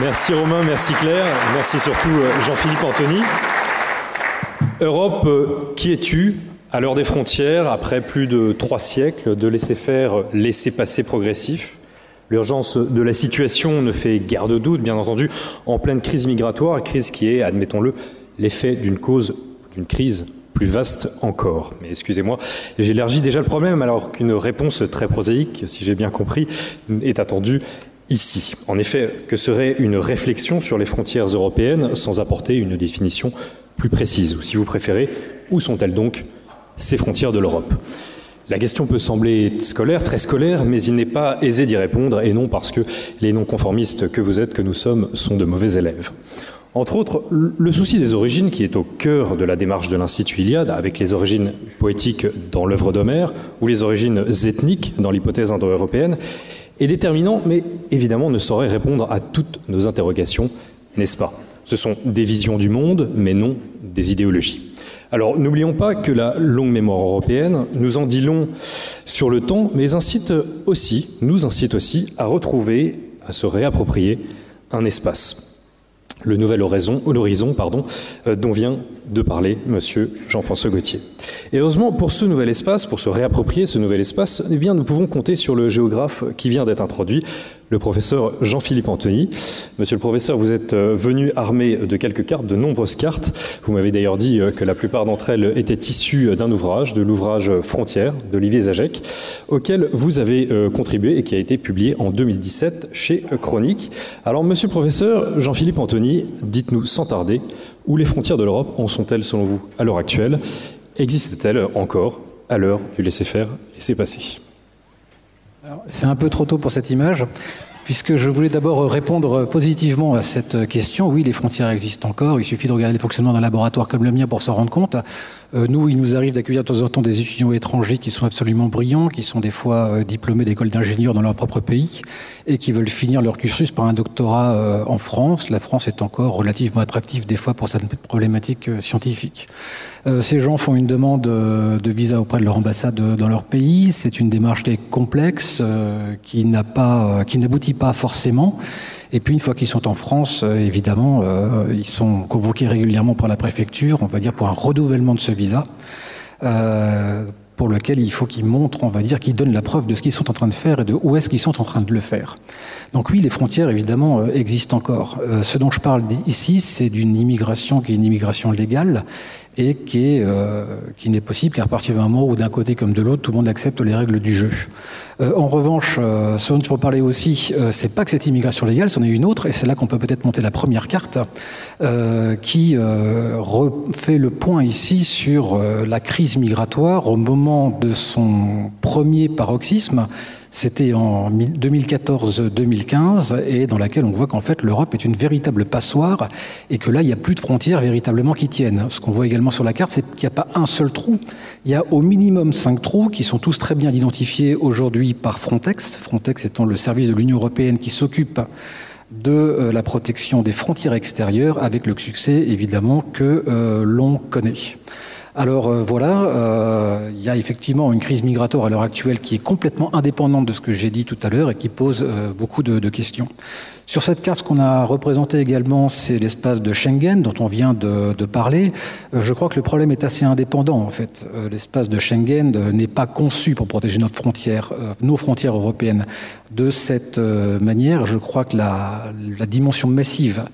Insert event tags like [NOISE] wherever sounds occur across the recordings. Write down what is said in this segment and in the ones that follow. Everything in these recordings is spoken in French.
Merci. Romain, merci Claire, merci surtout euh, Jean-Philippe Anthony. Europe, euh, qui es-tu? À l'heure des frontières, après plus de trois siècles de laisser-faire, laisser-passer progressif L'urgence de la situation ne fait guère de doute, bien entendu, en pleine crise migratoire, crise qui est, admettons-le, l'effet d'une cause, d'une crise plus vaste encore. Mais excusez-moi, j'élargis déjà le problème alors qu'une réponse très prosaïque, si j'ai bien compris, est attendue ici. En effet, que serait une réflexion sur les frontières européennes sans apporter une définition plus précise? Ou si vous préférez, où sont-elles donc ces frontières de l'Europe? La question peut sembler scolaire, très scolaire, mais il n'est pas aisé d'y répondre, et non parce que les non-conformistes que vous êtes, que nous sommes, sont de mauvais élèves. Entre autres, le souci des origines, qui est au cœur de la démarche de l'Institut Iliade, avec les origines poétiques dans l'œuvre d'Homère, ou les origines ethniques dans l'hypothèse indo-européenne, est déterminant, mais évidemment ne saurait répondre à toutes nos interrogations, n'est-ce pas? Ce sont des visions du monde, mais non des idéologies. Alors n'oublions pas que la longue mémoire européenne nous en dit long sur le temps, mais incite aussi, nous incite aussi à retrouver, à se réapproprier un espace. Le nouvel horizon, l'horizon pardon, euh, dont vient de parler Monsieur Jean-François Gauthier. Et heureusement, pour ce nouvel espace, pour se réapproprier ce nouvel espace, eh bien, nous pouvons compter sur le géographe qui vient d'être introduit, le professeur Jean-Philippe Anthony. Monsieur le professeur, vous êtes euh, venu armé de quelques cartes, de nombreuses cartes. Vous m'avez d'ailleurs dit euh, que la plupart d'entre elles étaient issues d'un ouvrage, de l'ouvrage Frontières d'Olivier Zajek, auquel vous avez euh, contribué et qui a été publié en 2017 chez Chronique. Alors, monsieur le professeur Jean-Philippe Anthony, dites-nous sans tarder où les frontières de l'Europe en sont-elles selon vous à l'heure actuelle? Existent-elles encore à l'heure du laisser-faire, laisser-passer c'est un peu trop tôt pour cette image, puisque je voulais d'abord répondre positivement à cette question. Oui, les frontières existent encore. Il suffit de regarder le fonctionnement d'un laboratoire comme le mien pour s'en rendre compte. Euh, nous, il nous arrive d'accueillir de temps en temps des étudiants étrangers qui sont absolument brillants, qui sont des fois euh, diplômés d'écoles d'ingénieurs dans leur propre pays et qui veulent finir leur cursus par un doctorat euh, en France. La France est encore relativement attractive des fois pour cette problématique scientifique. Ces gens font une demande de visa auprès de leur ambassade dans leur pays. C'est une démarche qui est complexe, qui qui n'aboutit pas forcément. Et puis une fois qu'ils sont en France, euh, évidemment, euh, ils sont convoqués régulièrement par la préfecture, on va dire pour un renouvellement de ce visa. Euh, pour lequel il faut qu'ils montrent, on va dire, qu'ils donnent la preuve de ce qu'ils sont en train de faire et de où est-ce qu'ils sont en train de le faire. Donc oui, les frontières, évidemment, existent encore. Ce dont je parle ici, c'est d'une immigration qui est une immigration légale et qui est euh, qui n'est possible qu'à partir d'un moment où d'un côté comme de l'autre, tout le monde accepte les règles du jeu. en revanche, ce dont il faut parler aussi, c'est pas que cette immigration légale, c'en est une autre, et c'est là qu'on peut peut-être monter la première carte, qui refait le point ici sur la crise migratoire au moment de son premier paroxysme, c'était en 2014-2015, et dans laquelle on voit qu'en fait l'Europe est une véritable passoire, et que là, il n'y a plus de frontières véritablement qui tiennent. Ce qu'on voit également sur la carte, c'est qu'il n'y a pas un seul trou, il y a au minimum cinq trous, qui sont tous très bien identifiés aujourd'hui par Frontex, Frontex étant le service de l'Union européenne qui s'occupe de euh, la protection des frontières extérieures, avec le succès évidemment que euh, l'on connaît. Alors euh, voilà, euh, il y a effectivement une crise migratoire à l'heure actuelle qui est complètement indépendante de ce que j'ai dit tout à l'heure et qui pose euh, beaucoup de, questions. Sur cette carte, ce qu'on a représenté également, c'est l'espace de Schengen dont on vient de, parler. je crois que le problème est assez indépendant en fait. l'espace de Schengen n'est pas conçu pour protéger notre frontière, nos frontières européennes. De cette manière, je crois que la, dimension massive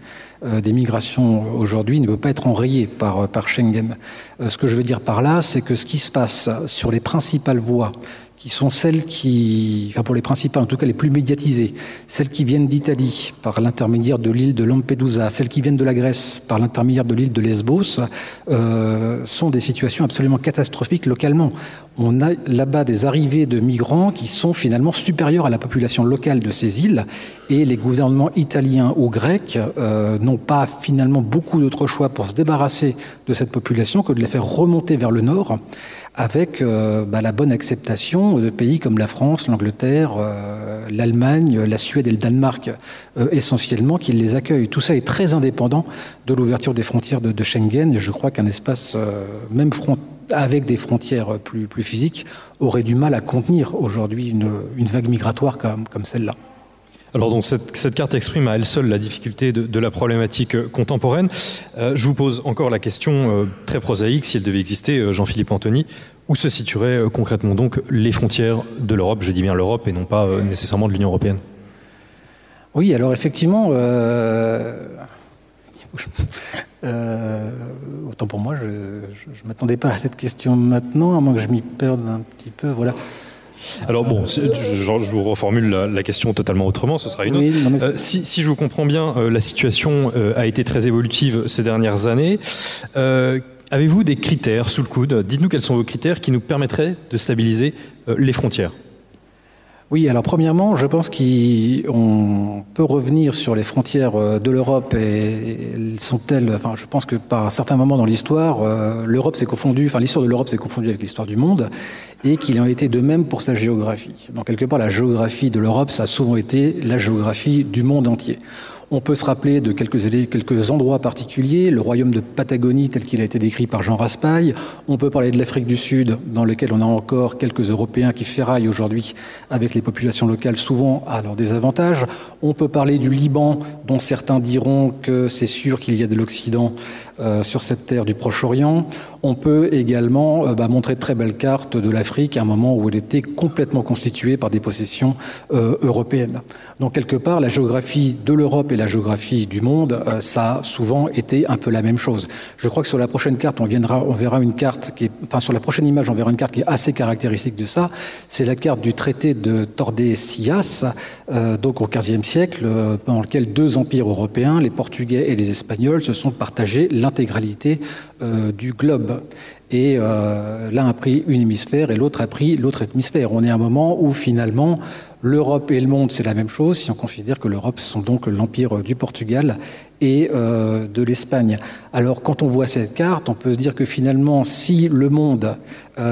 des migrations aujourd'hui ne peut pas être enrayé par, euh, par Schengen. Euh, ce que je veux dire par là, c'est que ce qui se passe sur les principales voies qui sont celles qui, enfin pour les principales, en tout cas les plus médiatisées, celles qui viennent d'Italie par l'intermédiaire de l'île de Lampedusa, celles qui viennent de la Grèce par l'intermédiaire de l'île de Lesbos, euh, sont des situations absolument catastrophiques localement. On a là-bas des arrivées de migrants qui sont finalement supérieures à la population locale de ces îles, et les gouvernements italiens ou grecs euh, n'ont pas finalement beaucoup d'autres choix pour se débarrasser de cette population que de les faire remonter vers le nord avec euh, bah, la bonne acceptation de pays comme la France, l'Angleterre, euh, l'Allemagne, la Suède et le Danemark, euh, essentiellement, qui les accueillent. Tout ça est très indépendant de l'ouverture des frontières de, Schengen, et je crois qu'un espace, même avec des frontières plus, physiques, aurait du mal à contenir aujourd'hui une, une, vague migratoire comme, comme celle-là. Alors donc cette, carte exprime à elle seule la difficulté de, la problématique contemporaine. je vous pose encore la question très prosaïque, si elle devait exister, Jean-Philippe Anthony, où se situeraient concrètement donc les frontières de l'Europe? Je dis bien l'Europe et non pas nécessairement de l'Union européenne. Oui, alors effectivement, euh, [LAUGHS] autant pour moi, je ne m'attendais pas à cette question maintenant, à moins que je m'y perde un petit peu. Voilà. Alors bon, je, vous reformule la, question totalement autrement, ce sera une autre. Euh, si, je vous comprends bien, euh, la situation a été très évolutive ces dernières années. Avez-vous des critères sous le coude? Dites-nous quels sont vos critères qui nous permettraient de stabiliser les frontières oui, alors premièrement, je pense qu'on peut revenir sur les frontières euh, de l'Europe et elles sont-elles, enfin, je pense que par un certain moment dans l'histoire, euh, l'Europe s'est confondue, enfin, l'histoire de l'Europe s'est confondue avec l'histoire du monde et qu'il en été de même pour sa géographie. Donc, quelque part, la géographie de l'Europe, ça a souvent été la géographie du monde entier. On peut se rappeler de quelques, quelques endroits particuliers, le royaume de Patagonie tel qu'il a été décrit par Jean Raspail. On peut parler de l'Afrique du Sud, dans lequel on a encore quelques Européens qui ferraillent aujourd'hui avec les populations locales, souvent à leur désavantage. On peut parler du Liban, dont certains diront que c'est sûr qu'il y a de l'Occident euh, sur cette terre du Proche-Orient. On peut également euh, bah, montrer de très belles cartes de l'Afrique à un moment où elle était complètement constituée par des possessions euh, européennes. Donc quelque part, la géographie de l'Europe et la géographie du monde, ça a souvent été un peu la même chose. Je crois que sur la prochaine carte, on, verra une carte qui est, enfin sur la prochaine image, on verra une carte qui est assez caractéristique de ça. C'est la carte du traité de Tordesillas, donc au XVe siècle, dans lequel deux empires européens, les Portugais et les Espagnols, se sont partagés l'intégralité euh, du globe. Et euh, l'un a pris une hémisphère et l'autre a pris l'autre hémisphère. On est à un moment où finalement l'Europe et le monde, c'est la même chose, si on considère que l'Europe sont donc l'empire du Portugal et euh, de l'Espagne. Alors quand on voit cette carte, on peut se dire que finalement, si le monde,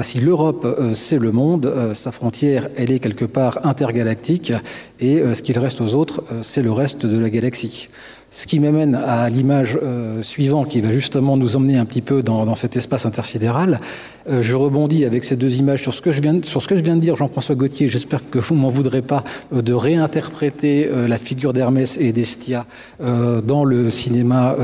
si l'Europe c'est le monde, sa frontière, elle est quelque part intergalactique, et ce qu'il reste aux autres, c'est le reste de la galaxie. Ce qui m'amène à l'image euh, suivante qui va justement nous emmener un petit peu dans, dans cet espace intersidéral. Euh, je rebondis avec ces deux images sur ce que je viens, sur ce que je viens de dire, Jean-François Gauthier. J'espère que vous ne m'en voudrez pas euh, de réinterpréter la figure d'Hermès et d'Estia dans le cinéma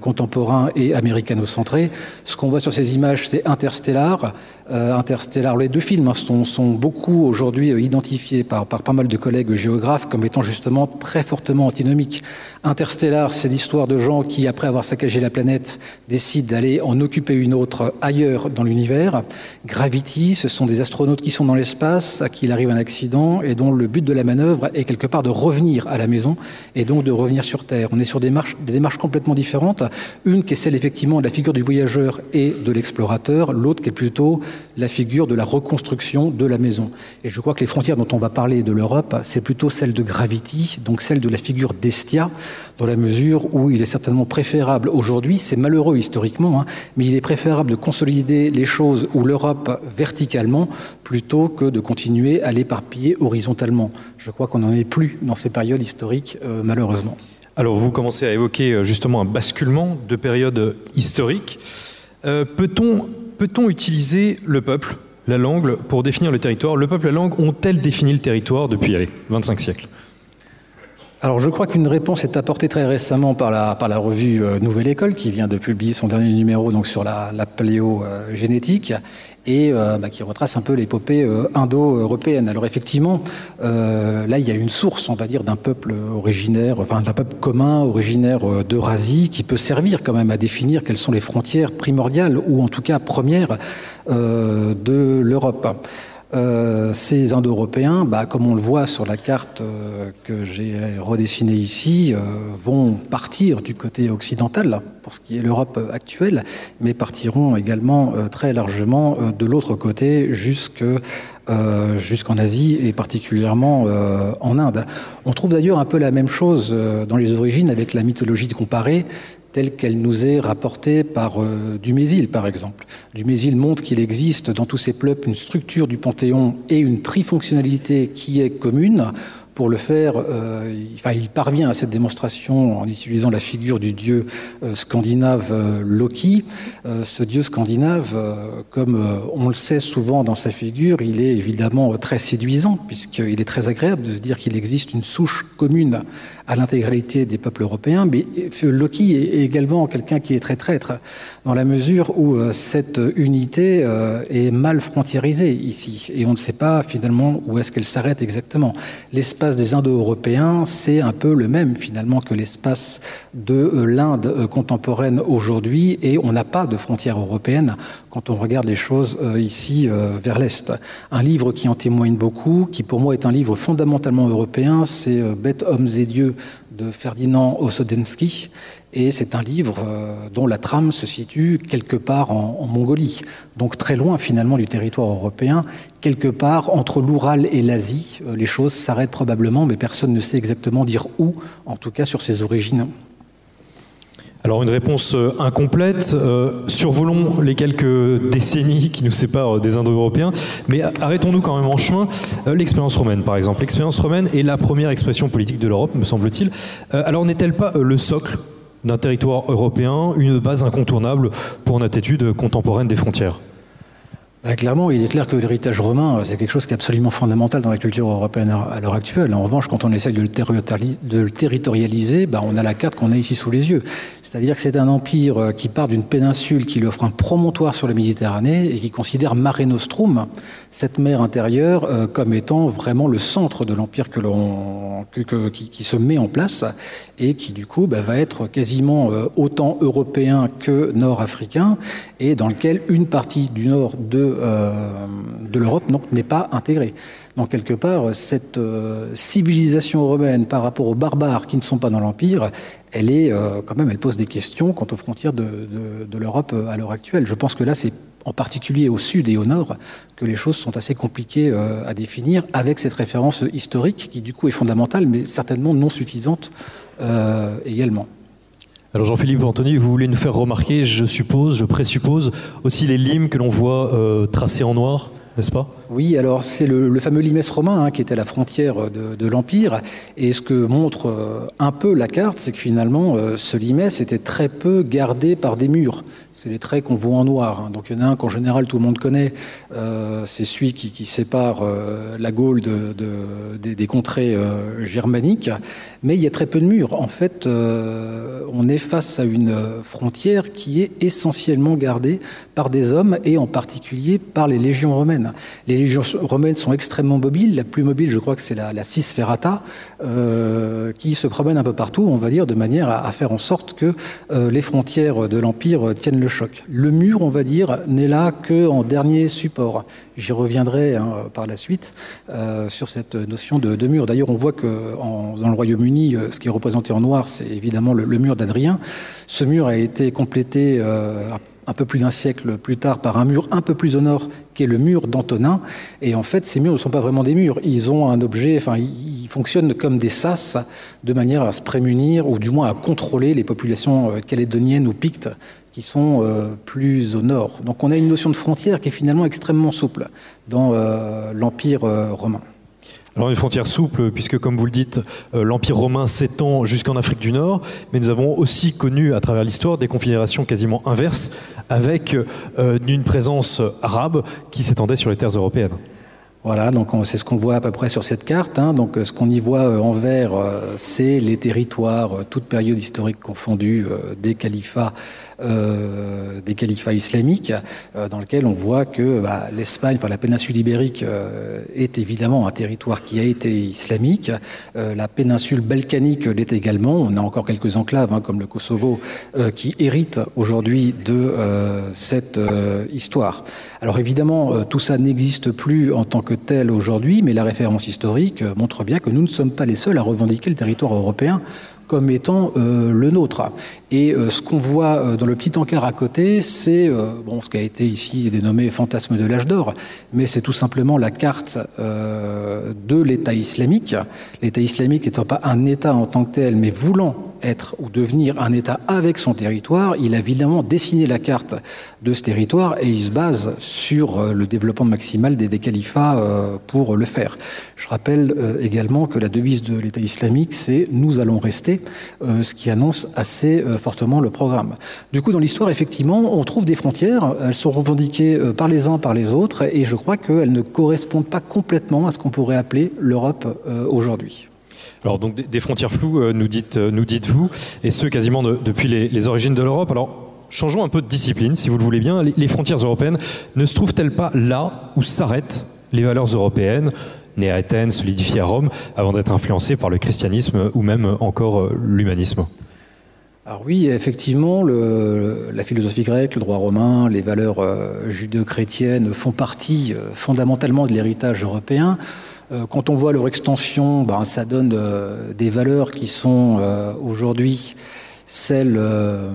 contemporain et américano-centré. Ce qu'on voit sur ces images, c'est Interstellar. Interstellar, les deux films hein, sont, beaucoup aujourd'hui identifiés par, pas mal de collègues géographes comme étant justement très fortement antinomiques. Interstellar, c'est l'histoire de gens qui, après avoir saccagé la planète, décident d'aller en occuper une autre ailleurs dans l'univers. Gravity, ce sont des astronautes qui sont dans l'espace, à qui il arrive un accident et dont le but de la manœuvre est quelque part de revenir à la maison et donc de revenir sur Terre. On est sur des des démarches complètement différentes. Une qui est celle effectivement de la figure du voyageur et de l'explorateur, l'autre qui est plutôt la figure de la reconstruction de la maison. Et je crois que les frontières dont on va parler de l'Europe, c'est plutôt celle de Gravity, donc celle de la figure d'Estia, dans la mesure où il est certainement préférable aujourd'hui, c'est malheureux historiquement, hein, mais il est préférable de consolider les choses ou l'Europe verticalement plutôt que de continuer à l'éparpiller horizontalement. Je crois qu'on n'en est plus dans ces périodes historiques, euh, malheureusement. Alors vous commencez à évoquer euh, justement un basculement de périodes historiques. Euh, peut-on peut utiliser le peuple, la langue, pour définir le territoire? Le peuple la langue ont-elles défini le territoire depuis allez, 25 siècles? Alors je crois qu'une réponse est apportée très récemment par la, par la revue euh, Nouvelle École qui vient de publier son dernier numéro donc sur la, la paléogénétique et euh, bah, qui retrace un peu l'épopée euh, indo-européenne. Alors effectivement, là il y a une source, on va dire, d'un peuple originaire, enfin d'un peuple commun originaire d'Eurasie qui peut servir quand même à définir quelles sont les frontières primordiales ou en tout cas premières de l'Europe. Euh, ces Indo-Européens, bah, comme on le voit sur la carte euh, que j'ai redessinée ici, euh, vont partir du côté occidental pour ce qui est l'Europe actuelle, mais partiront également très largement de l'autre côté jusqu'en Asie et particulièrement en Inde. On trouve d'ailleurs un peu la même chose dans les origines avec la mythologie comparée, telle qu'elle nous est rapportée par euh, Dumézil, par exemple. Dumézil montre qu'il existe dans tous ces peuples une structure du panthéon et une trifonctionnalité qui est commune. Pour le faire, enfin, il parvient à cette démonstration en utilisant la figure du dieu scandinave Loki. ce dieu scandinave, comme on le sait souvent dans sa figure, il est évidemment très séduisant, puisqu'il est très agréable de se dire qu'il existe une souche commune à l'intégralité des peuples européens, mais Loki est également quelqu'un qui est très traître, dans la mesure où euh, cette unité euh, est mal frontiérisée ici, et on ne sait pas finalement où est-ce qu'elle s'arrête exactement. L'espace des Indo-Européens, c'est un peu le même finalement que l'espace de euh, l'Inde contemporaine aujourd'hui, et on n'a pas de frontière européenne quand on regarde les choses ici vers l'Est. Un livre qui en témoigne beaucoup, qui pour moi est un livre fondamentalement européen, c'est Bêtes, hommes et dieux de Ferdinand Ossodensky. Et c'est un livre euh, dont la trame se situe quelque part en, Mongolie, donc très loin finalement du territoire européen, quelque part entre l'Oural et l'Asie. Euh, les choses s'arrêtent probablement, mais personne ne sait exactement dire où, en tout cas sur ses origines. Alors une réponse euh, incomplète. survolons les quelques décennies qui nous séparent des Indo-Européens, mais arrêtons-nous quand même en chemin. L'expérience romaine, par exemple. L'expérience romaine est la première expression politique de l'Europe, me semble-t-il. alors n'est-elle pas le socle d'un territoire européen, une base incontournable pour notre étude contemporaine des frontières? Bah, clairement, il est clair que l'héritage romain, c'est quelque chose qui est absolument fondamental dans la culture européenne à l'heure actuelle. En revanche, quand on essaie de le, territorialiser, bah, on a la carte qu'on a ici sous les yeux. C'est-à-dire que c'est un empire euh, qui part d'une péninsule qui lui offre un promontoire sur la Méditerranée et qui considère Mare Nostrum, cette mer intérieure, euh, comme étant vraiment le centre de l'empire qui, se met en place et qui du coup bah, va être quasiment euh, autant européen que nord-africain et dans lequel une partie du nord de euh, de l'Europe n'est pas intégrée. Donc quelque part, cette euh, civilisation romaine par rapport aux barbares qui ne sont pas dans l'Empire, elle est euh, quand même, elle pose des questions quant aux frontières de, l'Europe à l'heure actuelle. Je pense que là, c'est en particulier au sud et au nord que les choses sont assez compliquées à définir, avec cette référence historique qui du coup est fondamentale, mais certainement non suffisante également. Alors Jean-Philippe Anthony, vous voulez nous faire remarquer, je suppose, je présuppose, aussi les limes que l'on voit euh, tracées en noir, oui, alors c'est le, fameux limes romain hein, qui était la frontière de, l'Empire. Et ce que montre euh, un peu la carte, c'est que finalement, euh, ce limes était très peu gardé par des murs. C'est les traits qu'on voit en noir. Hein. Donc il y en a un qu'en général tout le monde connaît. Euh, c'est celui qui, sépare la Gaule de, des, contrées germaniques. Mais il y a très peu de murs. En fait, on est face à une frontière qui est essentiellement gardée par des hommes et en particulier par les légions romaines. Les légions romaines sont extrêmement mobiles. La plus mobile, je crois que c'est la, la euh, qui se promène un peu partout, on va dire, de manière à, faire en sorte que euh, les frontières de l'Empire tiennent le choc. Le mur, on va dire, n'est là qu'en dernier support. J'y reviendrai hein, par la suite euh, sur cette notion de, mur. D'ailleurs, on voit que dans le Royaume-Uni, ce qui est représenté en noir, c'est évidemment le mur d'Adrien. Ce mur a été complété un peu plus d'un siècle plus tard par un mur un peu plus au nord qui est le mur d'Antonin. Et en fait, ces murs ne sont pas vraiment des murs. Ils ont un objet, enfin, ils fonctionnent comme des sas de manière à se prémunir ou du moins à contrôler les populations euh, calédoniennes ou pictes qui sont euh, plus au nord. Donc on a une notion de frontière qui est finalement extrêmement souple dans euh, l'Empire romain. Alors une frontière souple, puisque comme vous le dites, euh, l'Empire romain s'étend jusqu'en Afrique du Nord, mais nous avons aussi connu à travers l'histoire des confédérations quasiment inverses, avec euh, une présence arabe qui s'étendait sur les terres européennes. Voilà, donc c'est ce qu'on voit à peu près sur cette carte. Hein. Donc ce qu'on y voit en vert, euh, c'est les territoires, toute période historique confondue, des califats euh, des califats islamiques, euh, dans lequel on voit que bah, l'Espagne, la péninsule ibérique, euh, est évidemment un territoire qui a été islamique. la péninsule balkanique l'est également. On a encore quelques enclaves, hein, comme le Kosovo, qui héritent aujourd'hui de cette histoire. Alors évidemment, tout ça n'existe plus en tant que tel aujourd'hui, mais la référence historique montre bien que nous ne sommes pas les seuls à revendiquer le territoire européen comme étant euh, le nôtre. Et euh, ce qu'on voit euh, dans le petit encart à côté, c'est bon, ce qui a été ici dénommé fantasme de l'âge d'or, mais c'est tout simplement la carte de l'État islamique. L'État islamique n'étant pas un État en tant que tel, mais voulant être ou devenir un État avec son territoire, il a évidemment dessiné la carte de ce territoire et il se base sur euh, le développement maximal des, califats euh, pour le faire. Je rappelle euh, également que la devise de l'État islamique, c'est nous allons rester, ce qui annonce assez fortement le programme. Du coup, dans l'histoire, effectivement, on trouve des frontières, elles sont revendiquées par les uns, par les autres, et je crois qu'elles ne correspondent pas complètement à ce qu'on pourrait appeler l'Europe aujourd'hui. Alors donc des frontières floues, nous dites, nous dites-vous, et ce quasiment de, depuis les, les origines de l'Europe. Alors changeons un peu de discipline, si vous le voulez bien. Les frontières européennes ne se trouvent-elles pas là où s'arrêtent les valeurs européennes, nées à Athènes, solidifiées à Rome, avant d'être influencées par le christianisme ou même encore euh, l'humanisme? Alors oui, effectivement, la philosophie grecque, le droit romain, les valeurs euh, judéo-chrétiennes font partie euh, fondamentalement de l'héritage européen. Euh, quand on voit leur extension, ben, ça donne euh, des valeurs qui sont aujourd'hui celle euh,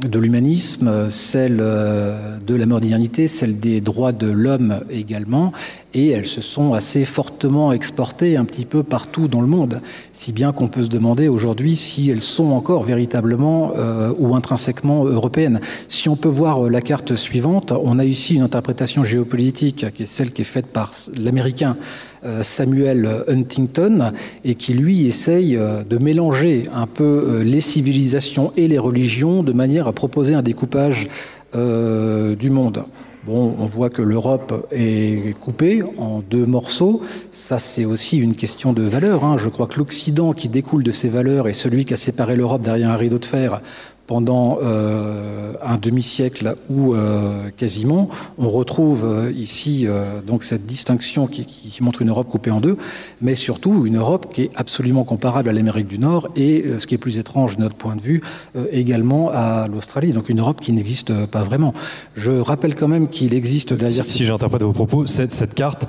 de l'humanisme, celle euh, de la modernité, celle des droits de l'homme également, et elles se sont assez fortement exportées un petit peu partout dans le monde, si bien qu'on peut se demander aujourd'hui si elles sont encore véritablement euh, ou intrinsèquement européennes. Si on peut voir la carte suivante, on a ici une interprétation géopolitique qui est celle qui est faite par l'américain euh, Samuel Huntington et qui lui essaye euh, de mélanger un peu euh, les civilisations et les religions de manière à proposer un découpage euh, du monde. Bon, on voit que l'Europe est coupée en deux morceaux. Ça, c'est aussi une question de valeur. Hein. Je crois que l'Occident qui découle de ces valeurs est celui qui a séparé l'Europe derrière un rideau de fer pendant euh, un demi-siècle ou euh, quasiment, on retrouve euh, ici donc cette distinction qui, qui, montre une Europe coupée en deux, mais surtout une Europe qui est absolument comparable à l'Amérique du Nord et, ce qui est plus étrange de notre point de vue, également à l'Australie. Donc une Europe qui n'existe pas vraiment. Je rappelle quand même qu'il existe derrière... Si, si j'interprète vos propos, cette, cette carte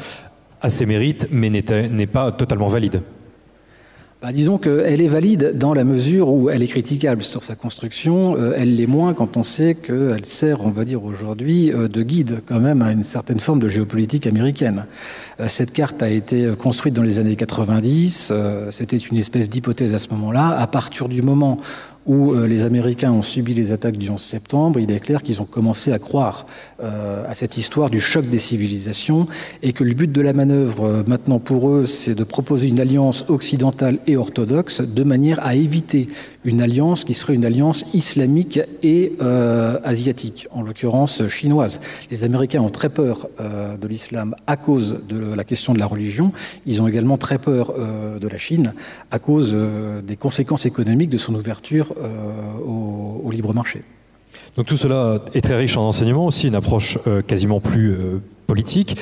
a ses mérites, mais n'est pas totalement valide. Bah, disons qu'elle est valide dans la mesure où elle est critiquable sur sa construction. Euh, elle l'est moins quand on sait qu'elle sert, on va dire aujourd'hui, euh, de guide quand même à une certaine forme de géopolitique américaine. Euh, cette carte a été construite dans les années 90. Euh, C'était une espèce d'hypothèse à ce moment-là. À partir du moment où euh, les Américains ont subi les attaques du 11 septembre, il est clair qu'ils ont commencé à croire euh, à cette histoire du choc des civilisations et que le but de la manœuvre euh, maintenant pour eux, c'est de proposer une alliance occidentale et orthodoxe de manière à éviter une alliance qui serait une alliance islamique et asiatique, en l'occurrence chinoise. Les Américains ont très peur de l'islam à cause de la question de la religion. Ils ont également très peur de la Chine à cause des conséquences économiques de son ouverture euh, au, libre marché. Donc tout cela est très riche en enseignements, aussi une approche euh, quasiment plus euh, politique.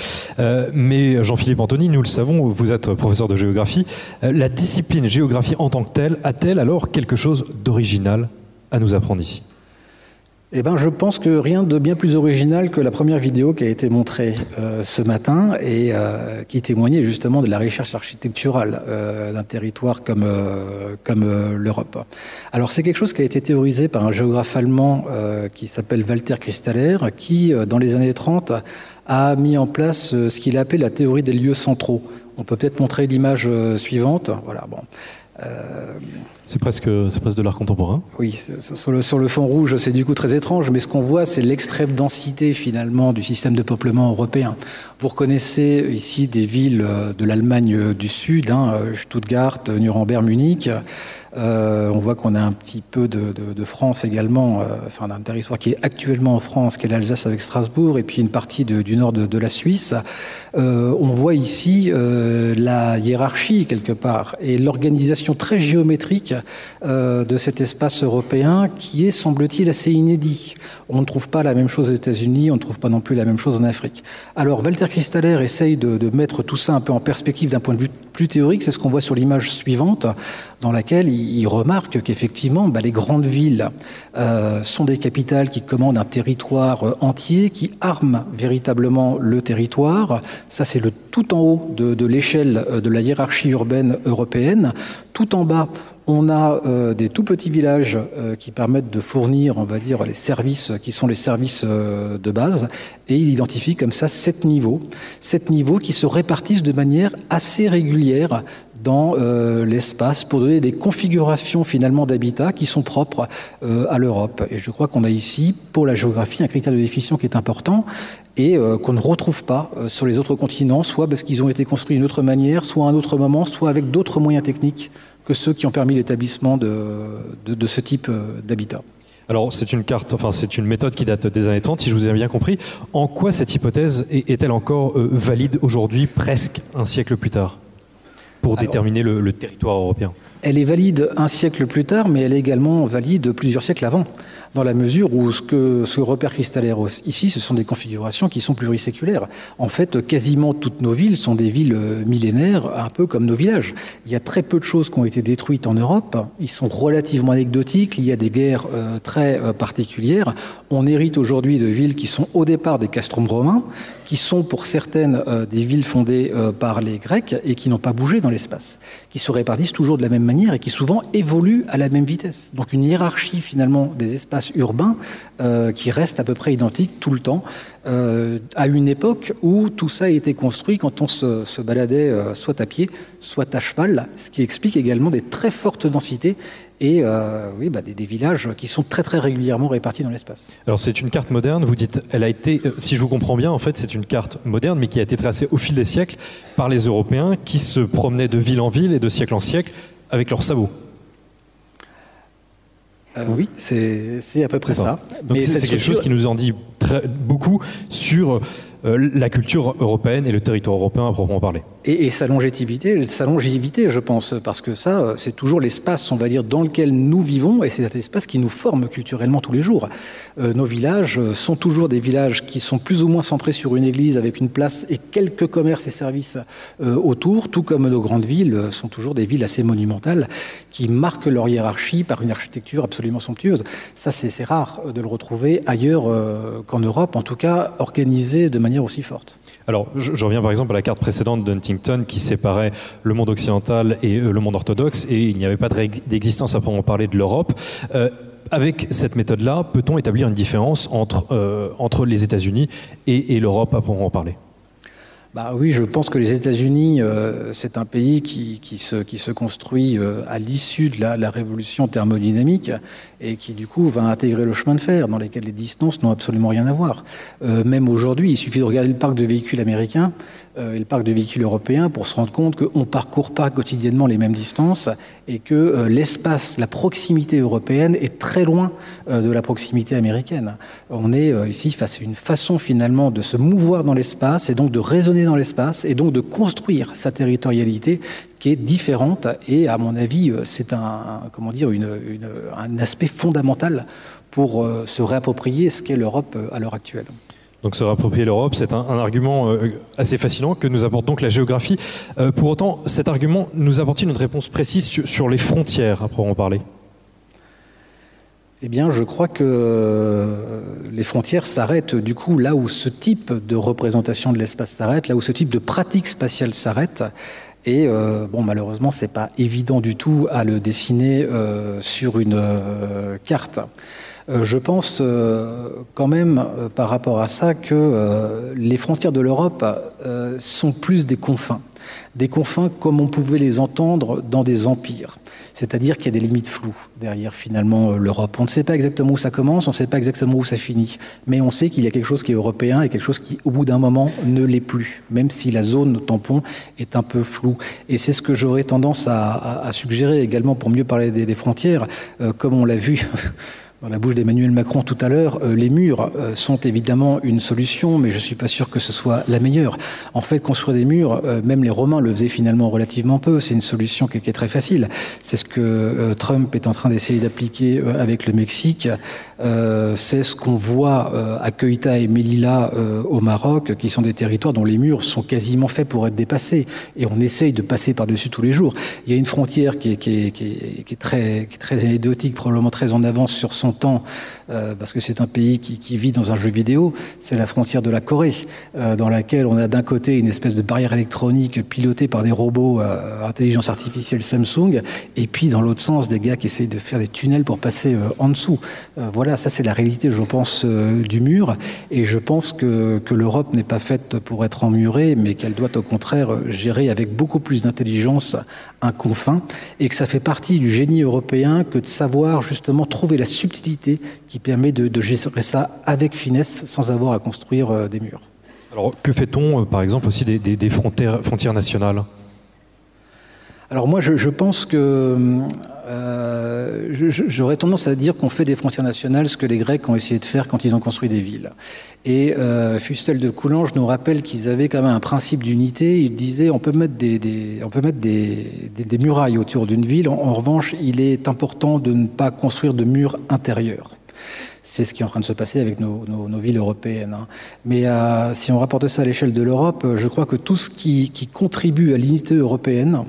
Mais Jean-Philippe Anthony, nous le savons, vous êtes professeur de géographie. La discipline géographie en tant que telle a-t-elle alors quelque chose d'original à nous apprendre ici? Eh ben, je pense que rien de bien plus original que la première vidéo qui a été montrée euh, ce matin et euh, qui témoignait justement de la recherche architecturale euh, d'un territoire comme, comme l'Europe. Alors, c'est quelque chose qui a été théorisé par un géographe allemand qui s'appelle Walter Christaller, qui, dans les années 30, a mis en place ce qu'il appelait la théorie des lieux centraux. On peut peut-être montrer l'image suivante. Voilà, bon. C'est presque, presque de l'art contemporain. Oui, sur le, sur le fond rouge, c'est du coup très étrange, mais ce qu'on voit, c'est l'extrême densité finalement du système de peuplement européen. Vous reconnaissez ici des villes euh, de l'Allemagne du Sud, hein, Stuttgart, Nuremberg, Munich. Euh, on voit qu'on a un petit peu de, France également, euh, enfin d'un territoire qui est actuellement en France, qui est l'Alsace avec Strasbourg, et puis une partie du nord de, la Suisse. Euh, on voit ici la hiérarchie quelque part et l'organisation très géométrique de cet espace européen qui est, semble-t-il, assez inédit. On ne trouve pas la même chose aux États-Unis, on ne trouve pas non plus la même chose en Afrique. Alors Walter Christaller essaye de mettre tout ça un peu en perspective d'un point de vue plus théorique, c'est ce qu'on voit sur l'image suivante, dans laquelle il remarque qu'effectivement, bah, les grandes villes euh, sont des capitales qui commandent un territoire euh, entier, qui arment véritablement le territoire. Ça, c'est le tout en haut de, de l'échelle euh, de la hiérarchie urbaine européenne. Tout en bas, on a euh, des tout petits villages euh, qui permettent de fournir, on va dire, les services qui sont les services euh, de base. Et il identifie comme ça sept niveaux, sept niveaux qui se répartissent de manière assez régulière dans euh, l'espace pour donner des configurations finalement d'habitat qui sont propres euh, à l'Europe. Et je crois qu'on a ici, pour la géographie, un critère de définition qui est important et euh, qu'on ne retrouve pas sur les autres continents, soit parce qu'ils ont été construits d'une autre manière, soit à un autre moment, soit avec d'autres moyens techniques que ceux qui ont permis l'établissement de, de, ce type d'habitat. Alors c'est une carte, enfin c'est une méthode qui date des années 30, si je vous ai bien compris. En quoi cette hypothèse est-elle encore valide aujourd'hui, presque un siècle plus tard? Pour déterminer le, territoire européen Elle est valide un siècle plus tard, mais elle est également valide plusieurs siècles avant dans la mesure où ce que ce repère cristallaire ici, ce sont des configurations qui sont pluriséculaires. En fait, quasiment toutes nos villes sont des villes euh, millénaires, un peu comme nos villages. Il y a très peu de choses qui ont été détruites en Europe. Ils sont relativement anecdotiques. Il y a des guerres euh, très euh, particulières. On hérite aujourd'hui de villes qui sont au départ des castromes romains, qui sont pour certaines des villes fondées par les Grecs et qui n'ont pas bougé dans l'espace, qui se répartissent toujours de la même manière et qui souvent évoluent à la même vitesse. Donc une hiérarchie finalement des espaces urbain euh, qui reste à peu près identique tout le temps, euh, à une époque où tout ça a été construit quand on se, baladait euh, soit à pied, soit à cheval, ce qui explique également des très fortes densités et oui, bah, des, villages qui sont très très régulièrement répartis dans l'espace. Alors c'est une carte moderne, vous dites, elle a été, si je vous comprends bien, en fait c'est une carte moderne, mais qui a été tracée au fil des siècles par les Européens qui se promenaient de ville en ville et de siècle en siècle avec leurs sabots. Euh, oui, c'est à peu près ça. Donc c'est quelque chose qui nous en dit très, beaucoup sur la culture européenne et le territoire européen à proprement parler. Et, sa longévité, sa je pense, parce que ça, euh, c'est toujours l'espace, on va dire, dans lequel nous vivons, et c'est cet espace qui nous forme culturellement tous les jours. Euh, nos villages sont toujours des villages qui sont plus ou moins centrés sur une église avec une place et quelques commerces et services autour, tout comme nos grandes villes sont toujours des villes assez monumentales qui marquent leur hiérarchie par une architecture absolument somptueuse. Ça, c'est rare de le retrouver ailleurs qu'en Europe, en tout cas organisé de manière Alors, je, reviens par exemple à la carte précédente d'Huntington qui séparait le monde occidental et euh, le monde orthodoxe, et il n'y avait pas d'existence à proprement parler de l'Europe. Euh, avec cette méthode-là, peut-on établir une différence entre, euh, les États-Unis et, l'Europe à proprement parler? Bah oui, je pense que les États-Unis, euh, c'est un pays qui, qui, se, qui se construit euh, à l'issue de la, la, révolution thermodynamique et qui du coup va intégrer le chemin de fer dans lequel les distances n'ont absolument rien à voir. Euh, même aujourd'hui, il suffit de regarder le parc de véhicules américains et le parc de véhicules européens pour se rendre compte qu'on ne parcourt pas quotidiennement les mêmes distances et que l'espace, la proximité européenne est très loin de la proximité américaine. On est ici face à une façon finalement de se mouvoir dans l'espace et donc de raisonner dans l'espace et donc de construire sa territorialité qui est différente et à mon avis c'est un, comment dire un aspect fondamental pour euh, se réapproprier ce qu'est l'Europe euh, à l'heure actuelle. Donc se réapproprier l'Europe, c'est un, argument euh, assez fascinant que nous apporte donc la géographie. pour autant, cet argument nous apporte-t-il une réponse précise sur, sur les frontières, à proprement parler? Eh bien, je crois que euh, les frontières s'arrêtent du coup là où ce type de représentation de l'espace s'arrête, là où ce type de pratique spatiale s'arrête. Et euh, bon, malheureusement, c'est pas évident du tout à le dessiner euh, sur une carte. Je pense quand même par rapport à ça que les frontières de l'Europe sont plus des confins, des confins comme on pouvait les entendre dans des empires. C'est-à-dire qu'il y a des limites floues derrière finalement euh, l'Europe. On ne sait pas exactement où ça commence, on ne sait pas exactement où ça finit, mais on sait qu'il y a quelque chose qui est européen et quelque chose qui, au bout d'un moment, ne l'est plus, même si la zone tampon est un peu floue. Et c'est ce que j'aurais tendance à, suggérer également pour mieux parler des, frontières, euh, comme on l'a vu [LAUGHS] dans la bouche d'Emmanuel Macron tout à l'heure, euh, les murs euh, sont évidemment une solution, mais je suis pas sûr que ce soit la meilleure. En fait, construire des murs, euh, même les Romains le faisaient finalement relativement peu. C'est une solution qui, est très facile. C'est ce que Trump est en train d'essayer d'appliquer avec le Mexique. C'est ce qu'on voit à Ceuta et Melilla au Maroc, qui sont des territoires dont les murs sont quasiment faits pour être dépassés. Et on essaye de passer par-dessus tous les jours. Il y a une frontière qui est, qui est, qui est, est très, qui est très anecdotique, probablement très en avance sur son son temps, parce que c'est un pays qui, vit dans un jeu vidéo, c'est la frontière de la Corée, dans laquelle on a d'un côté une espèce de barrière électronique pilotée par des robots intelligence artificielle Samsung, et puis dans l'autre sens, des gars qui essayent de faire des tunnels pour passer en dessous. voilà, ça c'est la réalité, je pense, du mur, et je pense que, que l'Europe n'est pas faite pour être emmurée, mais qu'elle doit au contraire gérer avec beaucoup plus d'intelligence un confin et que ça fait partie du génie européen que de savoir justement trouver la subtilité qui permet de, gérer ça avec finesse sans avoir à construire euh, des murs. Alors que fait-on euh, par exemple aussi des, frontières, frontières nationales? Alors moi, je, pense que euh, j'aurais tendance à dire qu'on fait des frontières nationales ce que les Grecs ont essayé de faire quand ils ont construit des villes. Et euh, Fustel de Coulanges nous rappelle qu'ils avaient quand même un principe d'unité. Il disait on peut mettre des, on peut mettre des, des, murailles autour d'une ville. en, revanche, il est important de ne pas construire de murs intérieurs. C'est ce qui est en train de se passer avec nos, villes européennes. Hein. Mais euh, si on rapporte ça à l'échelle de l'Europe, je crois que tout ce qui, contribue à l'unité européenne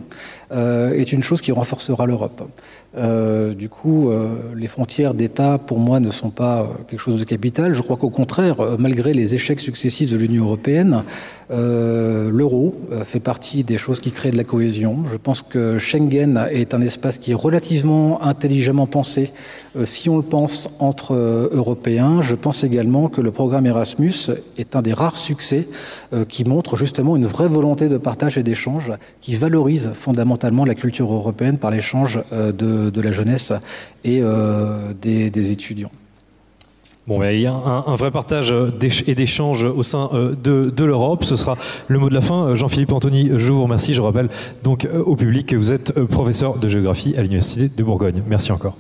euh, est une chose qui renforcera l'Europe. Euh, du coup, les frontières d'État, pour moi, ne sont pas quelque chose de capital. Je crois qu'au contraire, malgré les échecs successifs de l'Union européenne, l'euro fait partie des choses qui créent de la cohésion. Je pense que Schengen est un espace qui est relativement intelligemment pensé, si on le pense entre européen. Je pense également que le programme Erasmus est un des rares succès euh, qui montre justement une vraie volonté de partage et d'échange, qui valorise fondamentalement la culture européenne par l'échange euh, de, la jeunesse et euh, des, étudiants. Bon, il y a un, vrai partage et d'échange au sein de, l'Europe. Ce sera le mot de la fin. Jean-Philippe Anthony, je vous remercie. Je rappelle donc au public que vous êtes professeur de géographie à l'Université de Bourgogne. Merci encore.